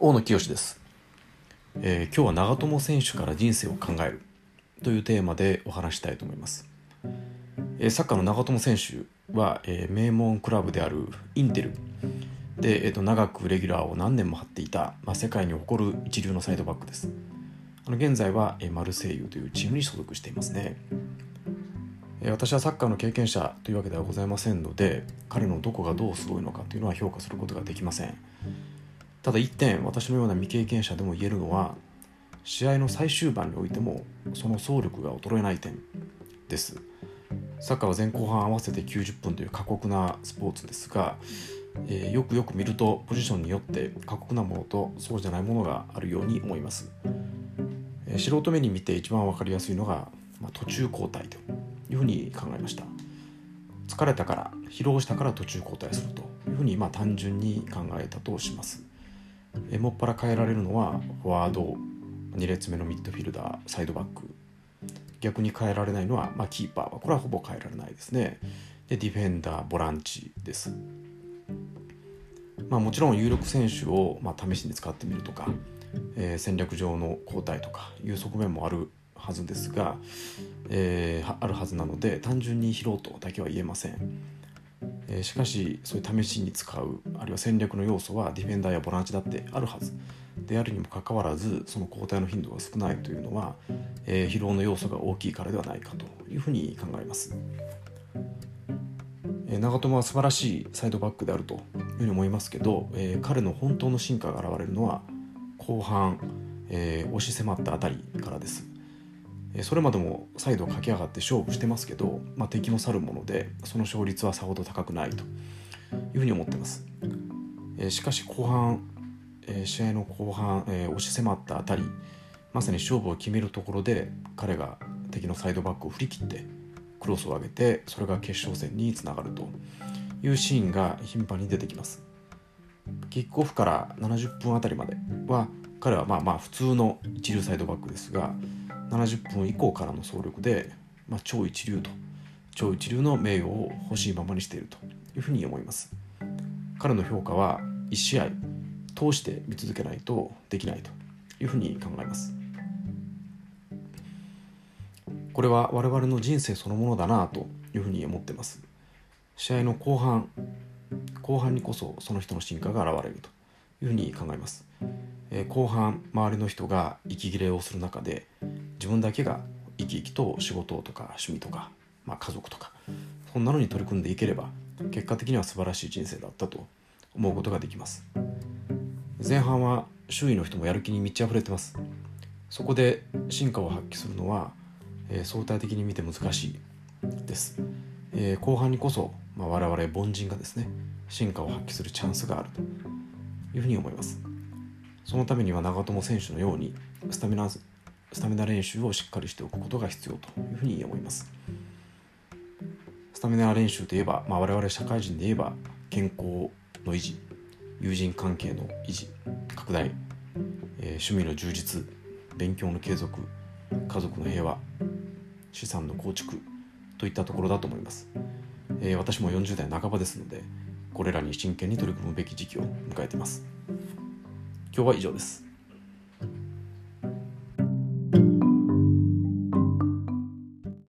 大野清です、えー、今日は長友選手から人生を考えるというテーマでお話したいと思います、えー、サッカーの長友選手は、えー、名門クラブであるインテル。で、えーと、長くレギュラーを何年も張っていた、まあ、世界に誇る一流のサイドバックです。あの現在は、えー、マルセイユというチームに所属していますね。私はサッカーの経験者というわけではございませんので彼のどこがどうすごいのかというのは評価することができません。ただ一点私のような未経験者でも言えるのは試合の最終盤においてもその走力が衰えない点です。サッカーは前後半合わせて90分という過酷なスポーツですが、えー、よくよく見るとポジションによって過酷なものとそうじゃないものがあるように思います、えー、素人目に見て一番分かりやすいのが、まあ、途中交代というふうに考えました。疲れたから疲労したから途中交代するというふうにまあ単純に考えたとします。えもっぱら変えられるのはフォワード2列目のミッドフィルダーサイドバック。逆に変えられないのは、まあ、キーパーはこれはほぼ変えられないですね。でディフェンダーボランチです、まあ、もちろん有力選手を、まあ、試しに使ってみるとか、えー、戦略上の交代とかいう側面もあるはずですが、えー、あるはずなので単純に拾うとだけは言えません。え、しかしそういう試しに使うあるいは戦略の要素はディフェンダーやボランチだってあるはず。であるにもかかわらずその交代の頻度が少ないというのは、えー、疲労の要素が大きいからではないかというふうに考えます、え、長友は素晴らしいサイドバックであるというふうに思いますけど、えー、彼の本当の進化が現れるのは後半、えー、押し迫ったあたりからです。それまでも再度駆け上がって勝負してますけど、まあ、敵も去るものでその勝率はさほど高くないというふうに思ってます、えしかし後半、え試合の後半、え押し迫ったあたりまさに勝負を決めるところで彼が敵のサイドバックを振り切ってクロスを上げてそれが決勝戦につながるというシーンが頻繁に出てきます。キックオフから70分あたりまでは彼はまあまあ普通の一流サイドバックですが70分以降からの総力で、まあ、超一流と超一流の名誉を欲しいままにしているというふうに思います。彼の評価は1試合通して見続けないとできないというふうに考えます。これは我々の人生そのものだなというふうに思ってます。試合の後半後半にこそその人の進化が現れるというふうに考えます、え、後半周りの人が息切れをする中で自分だけが生き生きと仕事とか趣味とか、まあ、家族とかそんなのに取り組んでいければ結果的には素晴らしい人生だったと思うことができます。前半は周囲の人もやる気に満ち溢れてます。そこで進化を発揮するのは、えー、相対的に見て難しいです、えー、後半にこそ、まあ、我々凡人がですね進化を発揮するチャンスがあるというふうに思います。そのためには長友選手のようにスタミナスタミナ練習をしっかりしておくことが必要というふうに思います。スタミナ練習といえば、まあ、我々社会人で言えば健康の維持友人関係の維持拡大、えー、趣味の充実勉強の継続家族の平和資産の構築といったところだと思います、えー、私も40代半ばですのでこれらに真剣に取り組むべき時期を迎えています。今日は以上です。